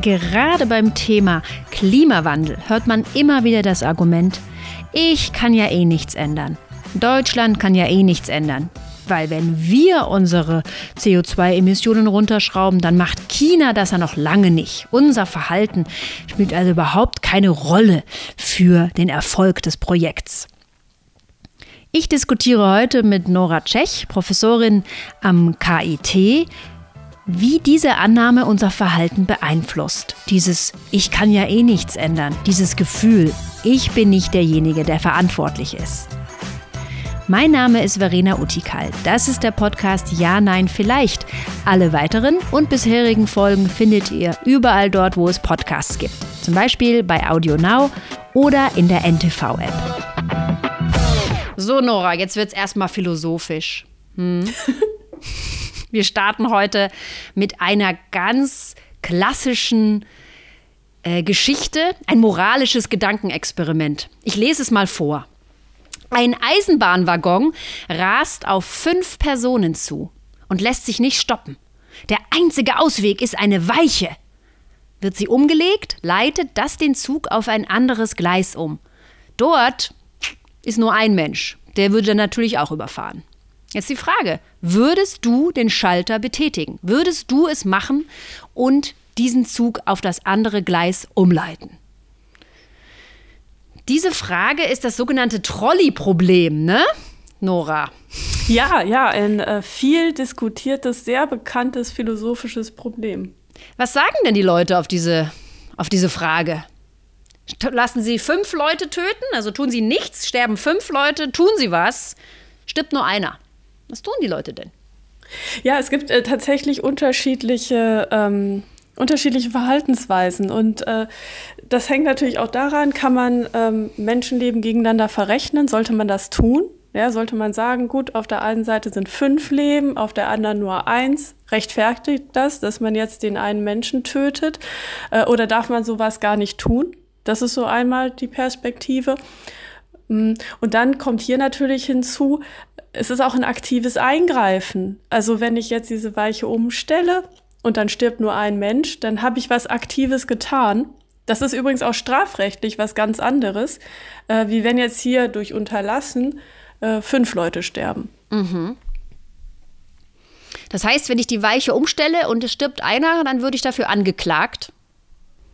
Gerade beim Thema Klimawandel hört man immer wieder das Argument, ich kann ja eh nichts ändern. Deutschland kann ja eh nichts ändern. Weil wenn wir unsere CO2-Emissionen runterschrauben, dann macht China das ja noch lange nicht. Unser Verhalten spielt also überhaupt keine Rolle für den Erfolg des Projekts. Ich diskutiere heute mit Nora Tschech, Professorin am KIT, wie diese Annahme unser Verhalten beeinflusst. Dieses Ich kann ja eh nichts ändern, dieses Gefühl, ich bin nicht derjenige, der verantwortlich ist. Mein Name ist Verena Utikal. Das ist der Podcast Ja, Nein, Vielleicht. Alle weiteren und bisherigen Folgen findet ihr überall dort, wo es Podcasts gibt. Zum Beispiel bei Audio Now oder in der NTV-App. So, Nora, jetzt wird es erstmal philosophisch. Hm? Wir starten heute mit einer ganz klassischen äh, Geschichte, ein moralisches Gedankenexperiment. Ich lese es mal vor. Ein Eisenbahnwaggon rast auf fünf Personen zu und lässt sich nicht stoppen. Der einzige Ausweg ist eine Weiche. Wird sie umgelegt, leitet das den Zug auf ein anderes Gleis um. Dort ist nur ein Mensch. Der würde natürlich auch überfahren. Jetzt die Frage, würdest du den Schalter betätigen? Würdest du es machen und diesen Zug auf das andere Gleis umleiten? Diese Frage ist das sogenannte Trolley-Problem, ne? Nora. Ja, ja, ein äh, viel diskutiertes, sehr bekanntes philosophisches Problem. Was sagen denn die Leute auf diese, auf diese Frage? Lassen sie fünf Leute töten, also tun sie nichts, sterben fünf Leute, tun sie was, stirbt nur einer. Was tun die Leute denn? Ja, es gibt äh, tatsächlich unterschiedliche, ähm, unterschiedliche Verhaltensweisen. Und äh, das hängt natürlich auch daran, kann man ähm, Menschenleben gegeneinander verrechnen? Sollte man das tun? Ja, sollte man sagen, gut, auf der einen Seite sind fünf Leben, auf der anderen nur eins. Rechtfertigt das, dass man jetzt den einen Menschen tötet? Äh, oder darf man sowas gar nicht tun? Das ist so einmal die Perspektive. Mm, und dann kommt hier natürlich hinzu, es ist auch ein aktives Eingreifen. Also wenn ich jetzt diese Weiche umstelle und dann stirbt nur ein Mensch, dann habe ich was Aktives getan. Das ist übrigens auch strafrechtlich was ganz anderes, äh, wie wenn jetzt hier durch Unterlassen äh, fünf Leute sterben. Mhm. Das heißt, wenn ich die Weiche umstelle und es stirbt einer, dann würde ich dafür angeklagt.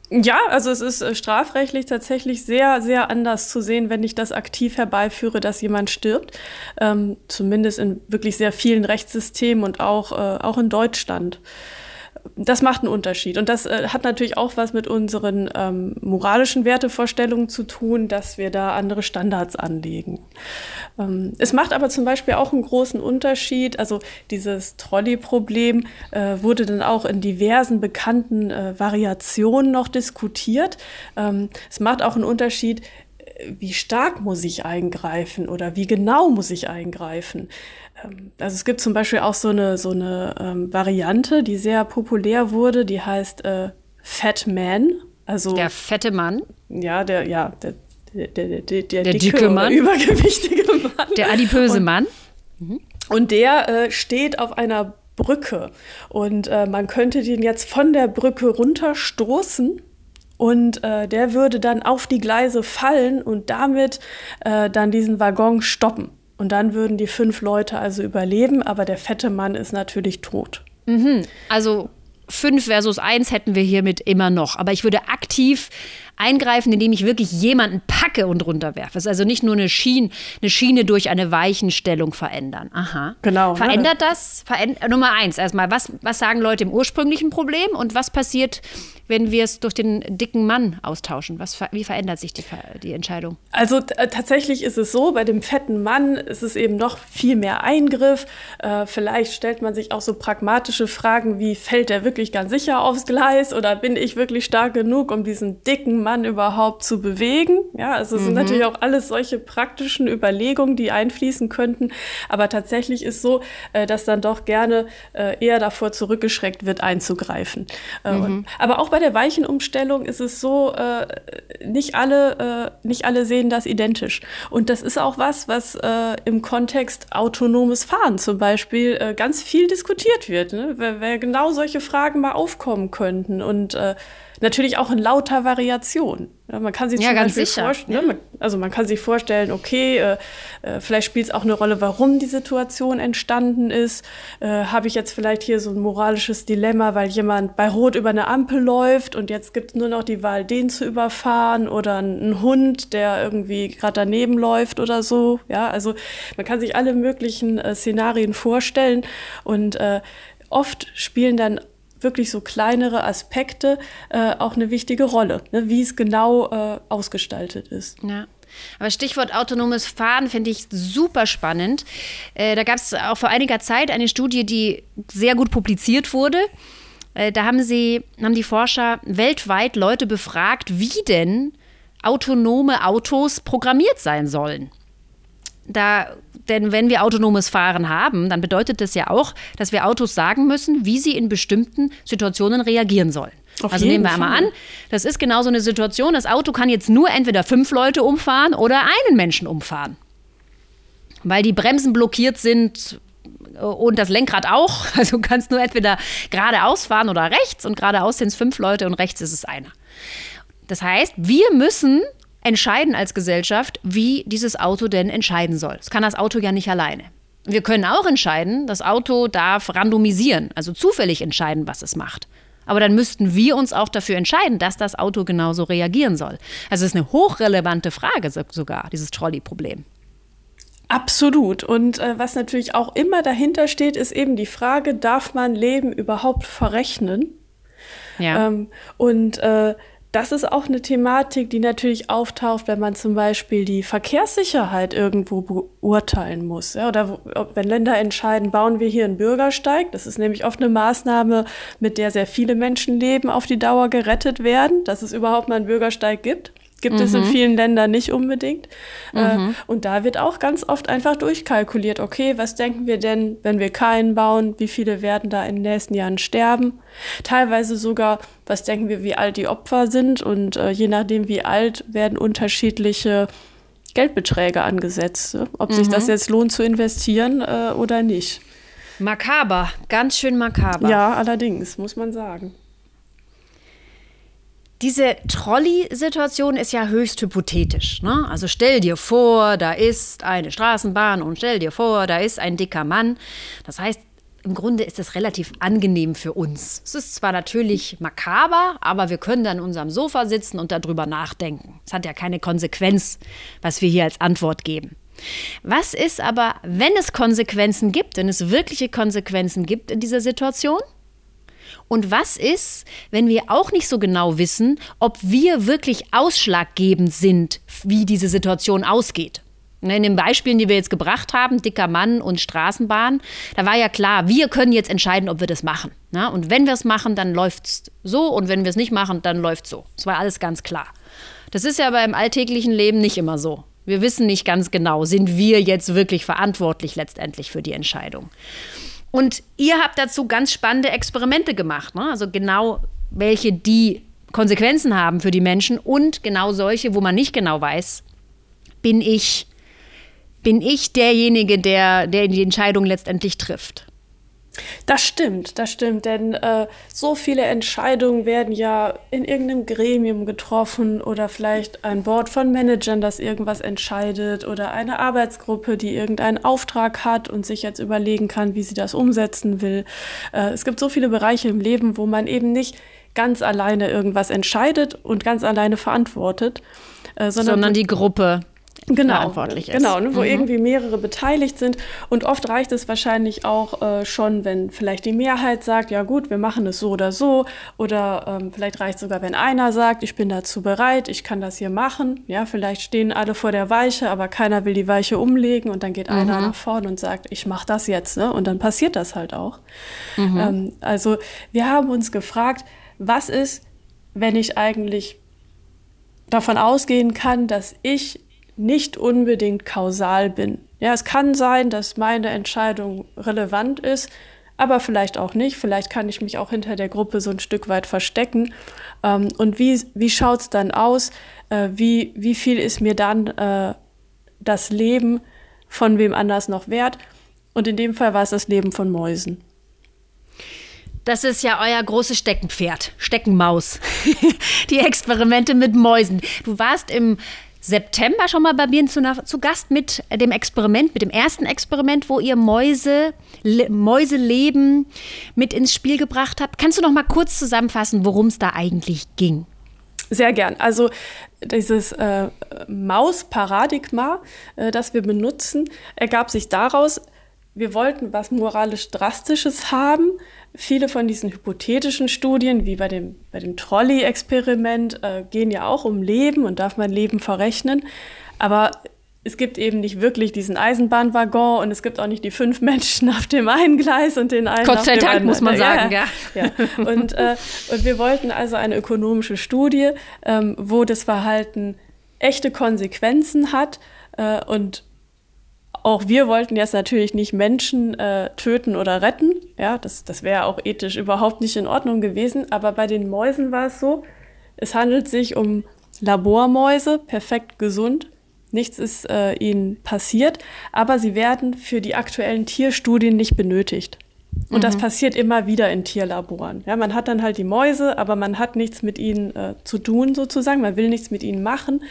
Ja, also es ist äh, strafrechtlich tatsächlich sehr, sehr anders zu sehen, wenn ich das aktiv herbeiführe, dass jemand stirbt. Ähm, zumindest in wirklich sehr vielen Rechtssystemen und auch, äh, auch in Deutschland das macht einen Unterschied. Und das äh, hat natürlich auch was mit unseren ähm, moralischen Wertevorstellungen zu tun, dass wir da andere Standards anlegen. Ähm, es macht aber zum Beispiel auch einen großen Unterschied. Also dieses Trolley-Problem äh, wurde dann auch in diversen bekannten äh, Variationen noch diskutiert. Ähm, es macht auch einen Unterschied, wie stark muss ich eingreifen oder wie genau muss ich eingreifen. Ähm, also es gibt zum Beispiel auch so eine, so eine ähm, Variante, die sehr populär wurde, die heißt äh, Fat Man. Also, der fette Mann? Ja, der, ja, der, der, der, der, der dicke, dicke Mann. übergewichtige Mann. Der adipöse und, Mann. Mhm. Und der äh, steht auf einer Brücke. Und äh, man könnte den jetzt von der Brücke runterstoßen. Und äh, der würde dann auf die Gleise fallen und damit äh, dann diesen Waggon stoppen. Und dann würden die fünf Leute also überleben, aber der fette Mann ist natürlich tot. Mhm. Also fünf versus eins hätten wir hiermit immer noch. Aber ich würde aktiv eingreifen, indem ich wirklich jemanden packe und runterwerfe. Es ist also nicht nur eine Schiene, eine Schiene durch eine Weichenstellung verändern. Aha. Genau. Ne? Verändert ne? das? Veränd Nummer eins erstmal, was, was sagen Leute im ursprünglichen Problem und was passiert, wenn wir es durch den dicken Mann austauschen? Was, wie verändert sich die, die Entscheidung? Also tatsächlich ist es so, bei dem fetten Mann ist es eben noch viel mehr Eingriff. Äh, vielleicht stellt man sich auch so pragmatische Fragen wie, fällt er wirklich ganz sicher aufs Gleis oder bin ich wirklich stark genug, um diesen dicken Mann überhaupt zu bewegen? Ja, also es mhm. sind natürlich auch alles solche praktischen Überlegungen, die einfließen könnten. Aber tatsächlich ist so, äh, dass dann doch gerne äh, eher davor zurückgeschreckt wird, einzugreifen. Äh, mhm. aber auch bei der Weichenumstellung ist es so, nicht, alle, nicht alle sehen das identisch. Und das ist auch was, was im Kontext autonomes Fahren zum Beispiel ganz viel diskutiert wird. Ne? Wer, wer, genau solche Fragen mal aufkommen könnten. Und äh, natürlich auch in lauter Variation. Ja, man kann sich ja, ganz sicher. Ne, man, also man kann sich vorstellen, okay, äh, äh, vielleicht spielt es auch eine Rolle, warum die Situation entstanden ist. Äh, Habe ich jetzt vielleicht hier so ein moralisches Dilemma, weil jemand bei Rot über eine Ampel läuft und jetzt gibt es nur noch die Wahl, den zu überfahren oder ein Hund, der irgendwie gerade daneben läuft oder so. Ja, also man kann sich alle möglichen äh, Szenarien vorstellen und äh, oft spielen dann wirklich so kleinere Aspekte äh, auch eine wichtige Rolle, ne, wie es genau äh, ausgestaltet ist. Ja. Aber Stichwort autonomes Fahren finde ich super spannend. Äh, da gab es auch vor einiger Zeit eine Studie, die sehr gut publiziert wurde. Äh, da haben sie, haben die Forscher weltweit Leute befragt, wie denn autonome Autos programmiert sein sollen. Da, denn wenn wir autonomes Fahren haben, dann bedeutet das ja auch, dass wir Autos sagen müssen, wie sie in bestimmten Situationen reagieren sollen. Auf also nehmen wir einmal an, das ist genau so eine Situation, das Auto kann jetzt nur entweder fünf Leute umfahren oder einen Menschen umfahren. Weil die Bremsen blockiert sind und das Lenkrad auch. Also du kannst nur entweder geradeaus fahren oder rechts und geradeaus sind es fünf Leute und rechts ist es einer. Das heißt, wir müssen entscheiden als Gesellschaft, wie dieses Auto denn entscheiden soll. Das kann das Auto ja nicht alleine. Wir können auch entscheiden, das Auto darf randomisieren, also zufällig entscheiden, was es macht. Aber dann müssten wir uns auch dafür entscheiden, dass das Auto genauso reagieren soll. Also es ist eine hochrelevante Frage sogar, dieses Trolley-Problem. Absolut. Und äh, was natürlich auch immer dahinter steht, ist eben die Frage, darf man Leben überhaupt verrechnen? Ja. Ähm, und äh, das ist auch eine Thematik, die natürlich auftaucht, wenn man zum Beispiel die Verkehrssicherheit irgendwo beurteilen muss. Ja, oder wenn Länder entscheiden, bauen wir hier einen Bürgersteig. Das ist nämlich oft eine Maßnahme, mit der sehr viele Menschenleben auf die Dauer gerettet werden, dass es überhaupt mal einen Bürgersteig gibt. Gibt mhm. es in mhm. vielen Ländern nicht unbedingt. Äh, mhm. Äh, und da wird auch ganz oft einfach durchkalkuliert, okay, was denken wir denn, wenn wir keinen bauen? Wie viele werden da in den nächsten Jahren sterben? Teilweise sogar, was denken wir, wie alt die Opfer sind? Und äh, je nachdem, wie alt, werden unterschiedliche Geldbeträge angesetzt. Ne? Ob mhm. sich das mhm. jetzt lohnt zu investieren äh, oder nicht. Makaber, ganz schön makaber. Ja, allerdings, muss man sagen. Diese Trolley-Situation ist ja höchst hypothetisch. Ne? Also stell dir vor, da ist eine Straßenbahn und stell dir vor, da ist ein dicker Mann. Das heißt, im Grunde ist es relativ angenehm für uns. Es ist zwar natürlich makaber, aber wir können dann in unserem Sofa sitzen und darüber nachdenken. Es hat ja keine Konsequenz, was wir hier als Antwort geben. Was ist aber, wenn es Konsequenzen gibt, wenn es wirkliche Konsequenzen gibt in dieser Situation? Und was ist, wenn wir auch nicht so genau wissen, ob wir wirklich ausschlaggebend sind, wie diese Situation ausgeht? Ne, in den Beispielen, die wir jetzt gebracht haben, dicker Mann und Straßenbahn, da war ja klar, wir können jetzt entscheiden, ob wir das machen. Ne? Und wenn wir es machen, dann läuft es so und wenn wir es nicht machen, dann läuft es so. Das war alles ganz klar. Das ist ja aber im alltäglichen Leben nicht immer so. Wir wissen nicht ganz genau, sind wir jetzt wirklich verantwortlich letztendlich für die Entscheidung. Und ihr habt dazu ganz spannende Experimente gemacht, ne? also genau welche die Konsequenzen haben für die Menschen und genau solche, wo man nicht genau weiß, bin ich, bin ich derjenige, der, der die Entscheidung letztendlich trifft. Das stimmt, das stimmt, denn äh, so viele Entscheidungen werden ja in irgendeinem Gremium getroffen oder vielleicht ein Board von Managern, das irgendwas entscheidet oder eine Arbeitsgruppe, die irgendeinen Auftrag hat und sich jetzt überlegen kann, wie sie das umsetzen will. Äh, es gibt so viele Bereiche im Leben, wo man eben nicht ganz alleine irgendwas entscheidet und ganz alleine verantwortet, äh, sondern, sondern die Gruppe genau, verantwortlich ist. Genau, ne, wo mhm. irgendwie mehrere beteiligt sind. Und oft reicht es wahrscheinlich auch äh, schon, wenn vielleicht die Mehrheit sagt, ja gut, wir machen es so oder so. Oder ähm, vielleicht reicht sogar, wenn einer sagt, ich bin dazu bereit, ich kann das hier machen. Ja, vielleicht stehen alle vor der Weiche, aber keiner will die Weiche umlegen und dann geht mhm. einer nach vorne und sagt, ich mache das jetzt. Ne? Und dann passiert das halt auch. Mhm. Ähm, also wir haben uns gefragt, was ist, wenn ich eigentlich davon ausgehen kann, dass ich nicht unbedingt kausal bin. Ja, es kann sein, dass meine Entscheidung relevant ist, aber vielleicht auch nicht. Vielleicht kann ich mich auch hinter der Gruppe so ein Stück weit verstecken. Ähm, und wie, wie schaut es dann aus? Äh, wie, wie viel ist mir dann äh, das Leben von wem anders noch wert? Und in dem Fall war es das Leben von Mäusen. Das ist ja euer großes Steckenpferd, Steckenmaus. Die Experimente mit Mäusen. Du warst im September schon mal bei mir zu, zu, Gast mit dem Experiment, mit dem ersten Experiment, wo ihr Mäuse, Le, Mäuseleben mit ins Spiel gebracht habt. Kannst du noch mal kurz zusammenfassen, worum es da eigentlich ging? Sehr gern. Also dieses äh, Mausparadigma, äh, das wir benutzen, ergab sich daraus, wir wollten was moralisch Drastisches haben. Viele von diesen hypothetischen Studien, wie bei dem, bei dem Trolley-Experiment, äh, gehen ja auch um Leben und darf man Leben verrechnen. Aber es gibt eben nicht wirklich diesen Eisenbahnwaggon und es gibt auch nicht die fünf Dem auf dem einen Gleis und den einen Gott sei Dank, muss man sagen, ja. ja. Und, äh, und wir wollten also eine ökonomische Studie, ähm, wo das Verhalten echte Konsequenzen hat äh, und auch wir wollten jetzt natürlich nicht Menschen äh, töten oder retten. Ja, das, das wäre auch ethisch überhaupt nicht in Ordnung gewesen. Aber bei den Mäusen war es so, es handelt sich um Labormäuse, perfekt gesund. Nichts ist äh, ihnen passiert, aber sie werden für die aktuellen Tierstudien nicht benötigt. Und mhm. das passiert immer wieder in Tierlaboren. Ja, man hat dann halt die Mäuse, aber man hat nichts mit ihnen äh, zu tun sozusagen. Man will nichts mit ihnen machen.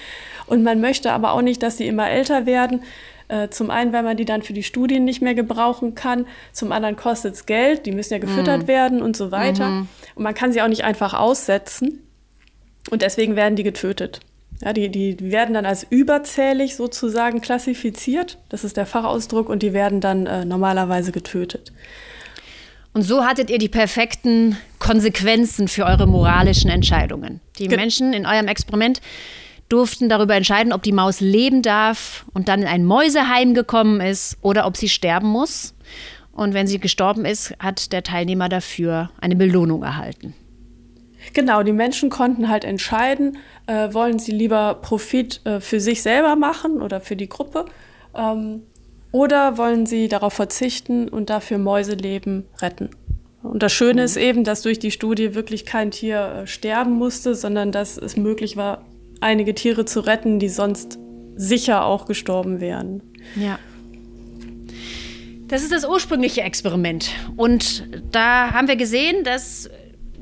Und man möchte aber auch nicht, dass sie immer älter werden. Äh, zum einen, weil man die dann für die Studien nicht mehr gebrauchen kann. Zum anderen kostet es Geld, die müssen ja gefüttert mhm. werden und so weiter. Mhm. Und man kann sie auch nicht einfach aussetzen. Und deswegen werden die getötet. Ja, die, die werden dann als überzählig sozusagen klassifiziert. Das ist der Fachausdruck. Und die werden dann äh, normalerweise getötet. Und so hattet ihr die perfekten Konsequenzen für eure moralischen Entscheidungen. Die Ge Menschen in eurem Experiment durften darüber entscheiden, ob die Maus leben darf und dann in ein Mäuseheim gekommen ist oder ob sie sterben muss. Und wenn sie gestorben ist, hat der Teilnehmer dafür eine Belohnung erhalten. Genau, die Menschen konnten halt entscheiden, äh, wollen sie lieber Profit äh, für sich selber machen oder für die Gruppe ähm, oder wollen sie darauf verzichten und dafür Mäuseleben retten. Und das Schöne mhm. ist eben, dass durch die Studie wirklich kein Tier äh, sterben musste, sondern dass es möglich war, einige Tiere zu retten, die sonst sicher auch gestorben wären. Ja. Das ist das ursprüngliche Experiment. Und da haben wir gesehen, dass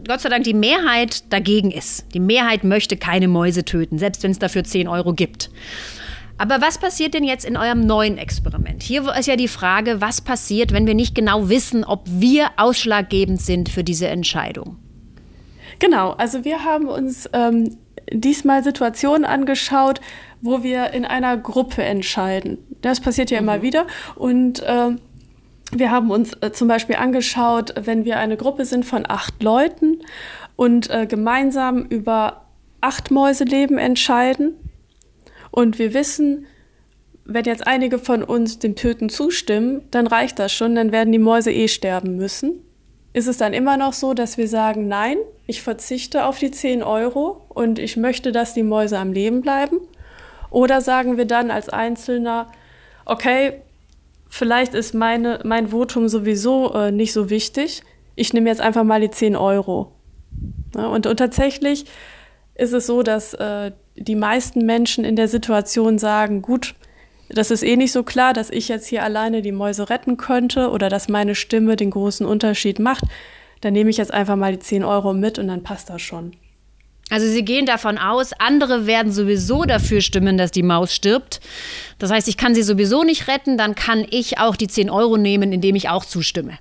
Gott sei Dank die Mehrheit dagegen ist. Die Mehrheit möchte keine Mäuse töten, selbst wenn es dafür 10 Euro gibt. Aber was passiert denn jetzt in eurem neuen Experiment? Hier ist ja die Frage, was passiert, wenn wir nicht genau wissen, ob wir ausschlaggebend sind für diese Entscheidung? Genau, also wir haben uns ähm, diesmal Situationen angeschaut, wo wir in einer Gruppe entscheiden. Das passiert ja mhm. immer wieder. Und äh, wir haben uns äh, zum Beispiel angeschaut, wenn wir eine Gruppe sind von acht Leuten und äh, gemeinsam über acht Mäuseleben entscheiden. Und wir wissen, wenn jetzt einige von uns dem Töten zustimmen, dann reicht das schon, dann werden die Mäuse eh sterben müssen. Ist es dann immer noch so, dass wir sagen, nein, ich verzichte auf die 10 Euro und ich möchte, dass die Mäuse am Leben bleiben? Oder sagen wir dann als Einzelner, okay, vielleicht ist meine, mein Votum sowieso äh, nicht so wichtig, ich nehme jetzt einfach mal die 10 Euro. Ja, und, und, tatsächlich ist es so, dass äh, die meisten Menschen in der Situation sagen, gut, das ist eh nicht so klar, dass ich jetzt hier alleine die Mäuse retten könnte oder dass meine Stimme den großen Unterschied macht. Dann nehme ich jetzt einfach mal die 10 Euro mit und dann passt das schon. Also Sie gehen davon aus, andere werden sowieso dafür stimmen, dass die Maus stirbt. Das heißt, ich kann sie sowieso nicht retten, dann kann ich auch die 10 Euro nehmen, indem ich auch zustimme.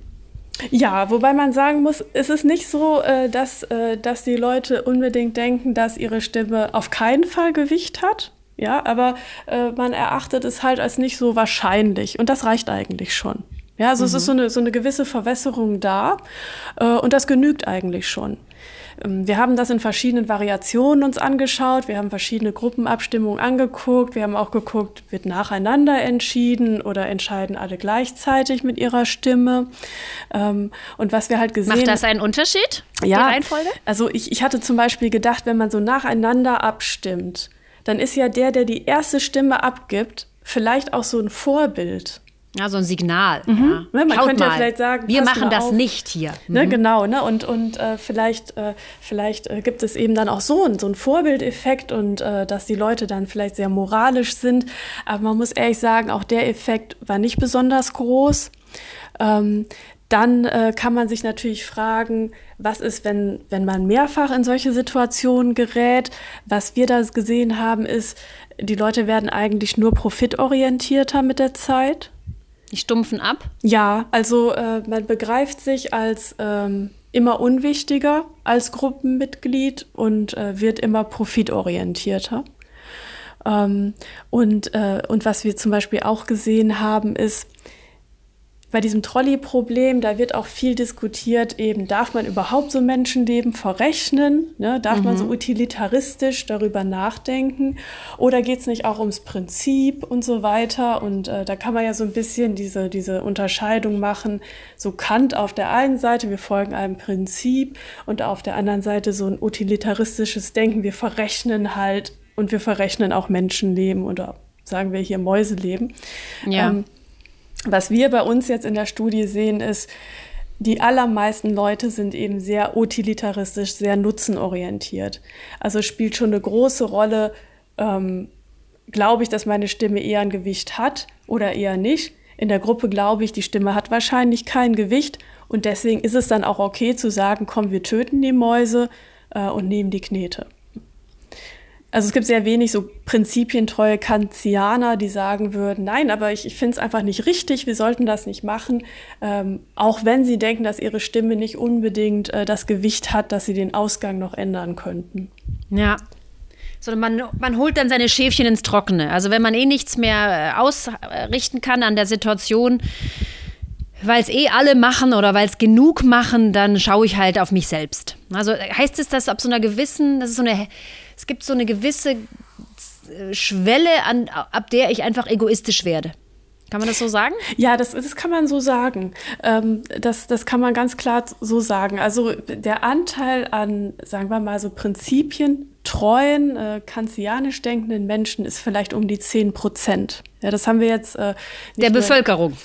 Ja, wobei man sagen muss, es ist nicht so, äh, dass, äh, dass die Leute unbedingt denken, dass ihre Stimme auf keinen Fall Gewicht hat. Ja, aber äh, man erachtet es halt als nicht so wahrscheinlich und das reicht eigentlich schon. Ja, also mhm. es ist so eine, so eine gewisse Verwässerung da und das genügt eigentlich schon. Ähm, wir haben das in verschiedenen Variationen uns angeschaut. Wir haben verschiedene Gruppenabstimmungen angeguckt. Wir haben auch geguckt, wird nacheinander entschieden oder entscheiden alle gleichzeitig mit ihrer Stimme. Ähm, und was wir halt gesehen Macht das einen Unterschied? Ja. Die Reihenfolge? Also ich, ich hatte zum Beispiel gedacht, wenn man so nacheinander abstimmt, dann ist ja der, der die erste Stimme abgibt, vielleicht auch so ein Vorbild. Ja, so ein Signal. Mhm. Ja. Ne, man Schaut könnte mal. ja vielleicht sagen, wir machen das auf. nicht hier. Ne, mhm. Genau, ne? und, und äh, vielleicht, äh, vielleicht äh, gibt es eben dann auch so, so einen Vorbildeffekt und äh, dass die Leute dann vielleicht sehr moralisch sind. Aber man muss ehrlich sagen, auch der Effekt war nicht besonders groß. Ähm, dann äh, kann man sich natürlich fragen, was ist, wenn, wenn man mehrfach in solche Situationen gerät? Was wir da gesehen haben, ist, die Leute werden eigentlich nur profitorientierter mit der Zeit. Die stumpfen ab? Ja, also äh, man begreift sich als ähm, immer unwichtiger als Gruppenmitglied und äh, wird immer profitorientierter. Ähm, und, äh, und was wir zum Beispiel auch gesehen haben, ist, bei diesem Trolley-Problem, da wird auch viel diskutiert, eben darf man überhaupt so Menschenleben verrechnen? Ne? Darf mhm. man so mhm. utilitaristisch darüber nachdenken? Oder geht es nicht auch ums Prinzip und so weiter? Und äh, da kann man ja so ein bisschen diese, diese Unterscheidung machen. So Kant auf der einen Seite, wir folgen einem Prinzip und auf der anderen Seite so ein utilitaristisches Denken, wir verrechnen halt und wir verrechnen auch Menschenleben oder sagen wir hier Mäuseleben. Ja. Ähm, was wir bei uns jetzt in der Studie sehen, ist, die allermeisten Leute sind eben sehr utilitaristisch, sehr nutzenorientiert. Also spielt schon eine große Rolle, ähm, glaube ich, dass meine Stimme eher ein Gewicht hat oder eher nicht. In der Gruppe glaube ich, die Stimme hat wahrscheinlich kein Gewicht und deswegen ist es dann auch okay zu sagen, komm, wir töten die Mäuse äh, und nehmen die Knete. Also es gibt sehr wenig so prinzipientreue Kantianer, die sagen würden, nein, aber ich, ich finde es einfach nicht richtig, wir sollten das nicht machen, ähm, auch wenn sie denken, dass ihre Stimme nicht unbedingt äh, das Gewicht hat, dass sie den Ausgang noch ändern könnten. Ja. Sondern man, man holt dann seine Schäfchen ins Trockene. Also wenn man eh nichts mehr äh, ausrichten kann an der Situation, weil es eh alle machen oder weil es genug machen, dann schaue ich halt auf mich selbst. Also heißt es, dass ab so einer gewissen, das ist so eine es gibt so eine gewisse äh, Schwelle, an, ab der ich einfach egoistisch werde. Kann man das so sagen? Ja, das, das kann man so sagen. Ähm, das, das kann man ganz klar so sagen. Also der Anteil an, sagen wir mal so Prinzipien, treuen, äh, kantianisch denkenden Menschen ist vielleicht um die 10 Prozent. Ja, das haben wir jetzt. Äh, der Bevölkerung.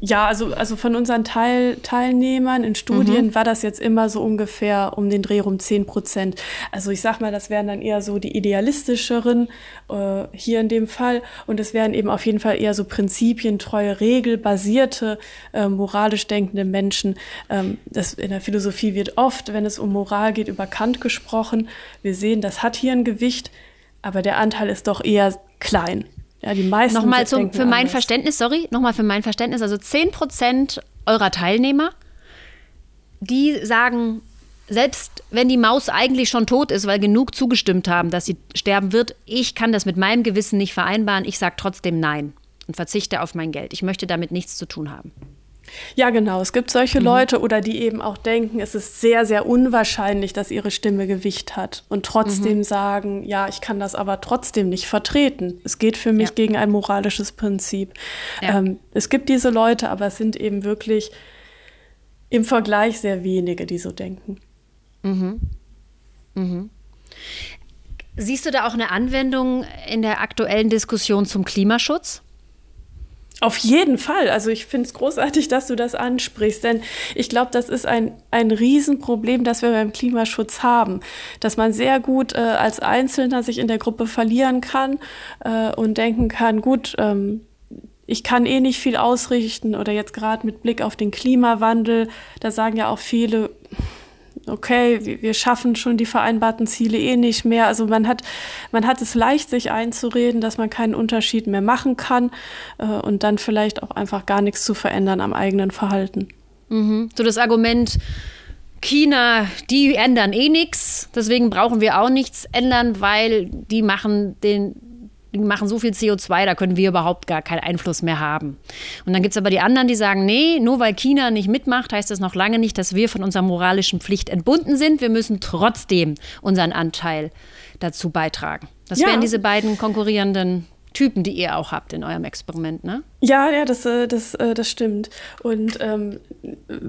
Ja, also, also von unseren Teil, Teilnehmern in Studien mhm. war das jetzt immer so ungefähr um den Dreh rum 10 Prozent. Also ich sag mal, das wären dann eher so die idealistischeren äh, hier in dem Fall. Und es wären eben auf jeden Fall eher so prinzipientreue, regelbasierte, äh, moralisch denkende Menschen. Ähm, das in der Philosophie wird oft, wenn es um Moral geht, über Kant gesprochen. Wir sehen, das hat hier ein Gewicht, aber der Anteil ist doch eher klein. Ja, die meisten. Nochmal zum, für mein Verständnis, sorry, nochmal für mein Verständnis, also 10 Prozent eurer Teilnehmer, die sagen, selbst wenn die Maus eigentlich schon tot ist, weil genug zugestimmt haben, dass sie sterben wird, ich kann das mit meinem Gewissen nicht vereinbaren, ich sage trotzdem Nein und verzichte auf mein Geld. Ich möchte damit nichts zu tun haben. Ja, genau. Es gibt solche mhm. Leute oder die eben auch denken, es ist sehr, sehr unwahrscheinlich, dass ihre Stimme Gewicht hat und trotzdem mhm. sagen, ja, ich kann das aber trotzdem nicht vertreten. Es geht für mich ja. gegen ein moralisches Prinzip. Ja. Ähm, es gibt diese Leute, aber es sind eben wirklich im Vergleich sehr wenige, die so denken. Mhm. Mhm. Siehst du da auch eine Anwendung in der aktuellen Diskussion zum Klimaschutz? Auf jeden Fall. Also ich finde es großartig, dass du das ansprichst, denn ich glaube, das ist ein, ein Riesenproblem, das wir beim Klimaschutz haben, dass man sehr gut äh, als Einzelner sich in der Gruppe verlieren kann äh, und denken kann, gut, ähm, ich kann eh nicht viel ausrichten oder jetzt gerade mit Blick auf den Klimawandel, da sagen ja auch viele, okay, wir schaffen schon die vereinbarten Ziele eh nicht mehr. Also man hat, man hat es leicht, sich einzureden, dass man keinen Unterschied mehr machen kann äh, und dann vielleicht auch einfach gar nichts zu verändern am eigenen Verhalten. Mhm. So das Argument, China, die ändern eh nichts, deswegen brauchen wir auch nichts ändern, weil die machen den die machen so viel CO2, da können wir überhaupt gar keinen Einfluss mehr haben. Und dann gibt es aber die anderen, die sagen, nee, nur weil China nicht mitmacht, heißt das noch lange nicht, dass wir von unserer moralischen Pflicht entbunden sind. Wir müssen trotzdem unseren Anteil dazu beitragen. Das ja. wären diese beiden konkurrierenden Typen, die ihr auch habt in eurem Experiment, ne? Ja, ja, das, äh, das, äh, das stimmt. Und ähm,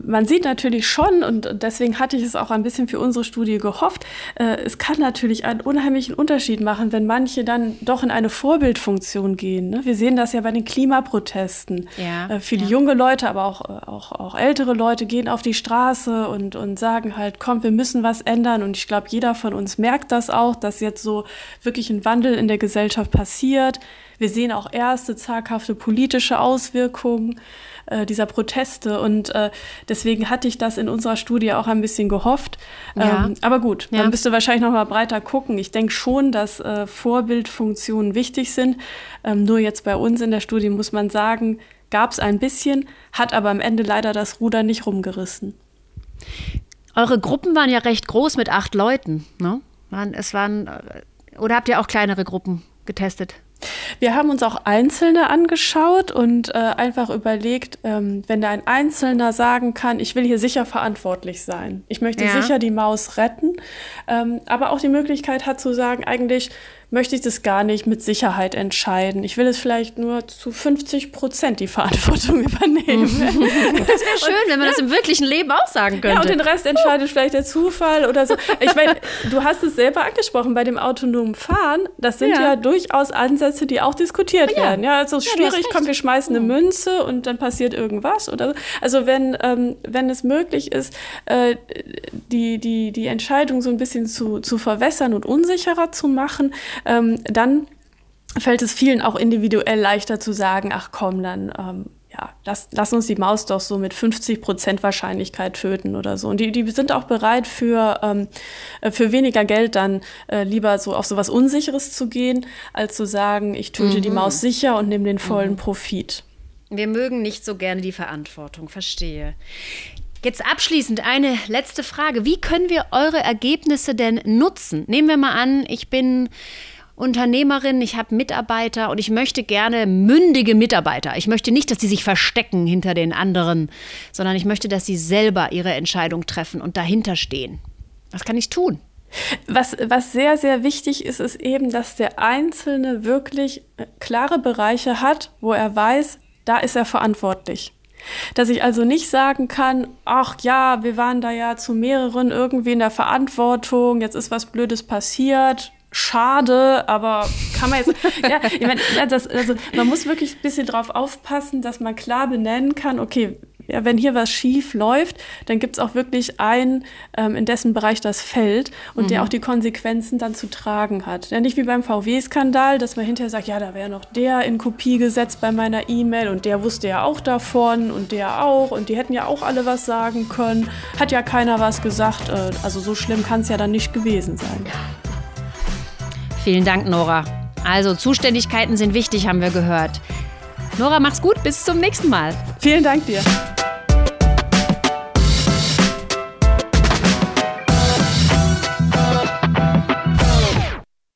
man sieht natürlich schon, und deswegen hatte ich es auch ein bisschen für unsere Studie gehofft, äh, es kann natürlich einen unheimlichen Unterschied machen, wenn manche dann doch in eine Vorbildfunktion gehen. Ne? Wir sehen das ja bei den Klimaprotesten. Ja, äh, viele ja. junge Leute, aber auch, auch, auch ältere Leute gehen auf die Straße und, und sagen halt, komm, wir müssen was ändern. Und ich glaube, jeder von uns merkt das auch, dass jetzt so wirklich ein Wandel in der Gesellschaft passiert wir sehen auch erste zaghafte politische Auswirkungen äh, dieser Proteste. Und äh, deswegen hatte ich das in unserer Studie auch ein bisschen gehofft. Ja. Ähm, aber gut, ja. dann bist du wahrscheinlich noch mal breiter gucken. Ich denke schon, dass äh, Vorbildfunktionen wichtig sind. Ähm, nur jetzt bei uns in der Studie muss man sagen, gab es ein bisschen, hat aber am Ende leider das Ruder nicht rumgerissen. Eure Gruppen waren ja recht groß mit acht Leuten, ne? Es waren, äh, oder habt ihr auch kleinere Gruppen getestet? Wir haben uns auch Einzelne angeschaut und äh, einfach überlegt, ähm, wenn da ein Einzelner sagen kann, ich will hier sicher verantwortlich sein, ich möchte ja. sicher die Maus retten, ähm, aber auch die Möglichkeit hat zu sagen, eigentlich möchte ich das gar nicht mit Sicherheit entscheiden. Ich will es vielleicht nur zu 50 Prozent die Verantwortung übernehmen. das wäre schön, und, wenn man ja. das im wirklichen Leben auch sagen könnte. Ja, und den Rest entscheidet vielleicht der Zufall oder so. Ich meine, du hast es selber angesprochen bei dem autonomen Fahren. Das sind ja, ja durchaus Ansätze, die auch diskutiert ja. werden. Ja, also schwierig, kommt, wir schmeißen eine Münze und dann passiert irgendwas oder so. Also wenn, ähm, wenn es möglich ist, äh, die, die, die Entscheidung so ein bisschen zu, zu verwässern und unsicherer zu machen, ähm, dann fällt es vielen auch individuell leichter zu sagen, ach komm, dann ähm, ja, lass, lass uns die Maus doch so mit 50 Prozent Wahrscheinlichkeit töten oder so. Und die, die sind auch bereit für, ähm, äh, für weniger Geld dann äh, lieber so auf sowas Unsicheres zu gehen, als zu sagen, ich töte mhm. die Maus sicher und nehme den vollen mhm. Profit. Wir mögen nicht so gerne die Verantwortung, verstehe. Jetzt abschließend eine letzte Frage. Wie können wir eure Ergebnisse denn nutzen? Nehmen wir mal an, ich bin Unternehmerin, ich habe Mitarbeiter und ich möchte gerne mündige Mitarbeiter. Ich möchte nicht, dass sie sich verstecken hinter den anderen, sondern ich möchte, dass sie selber ihre Entscheidung treffen und dahinter stehen. Was kann ich tun? Was, was sehr, sehr wichtig ist, ist eben, dass der Einzelne wirklich äh, klare Bereiche hat, wo er weiß, da ist er verantwortlich. Dass ich also nicht sagen kann, ach ja, wir waren da ja zu mehreren irgendwie in der Verantwortung, jetzt ist was Blödes passiert, schade, aber kann man jetzt, ja, ich meine, das, also man muss wirklich ein bisschen drauf aufpassen, dass man klar benennen kann, okay, ja, wenn hier was schief läuft, dann gibt es auch wirklich einen, ähm, in dessen Bereich das fällt und mhm. der auch die Konsequenzen dann zu tragen hat. Ja, nicht wie beim VW-Skandal, dass man hinterher sagt, ja, da wäre noch der in Kopie gesetzt bei meiner E-Mail und der wusste ja auch davon und der auch und die hätten ja auch alle was sagen können. Hat ja keiner was gesagt. Äh, also so schlimm kann es ja dann nicht gewesen sein. Vielen Dank, Nora. Also Zuständigkeiten sind wichtig, haben wir gehört. Nora, mach's gut, bis zum nächsten Mal. Vielen Dank dir.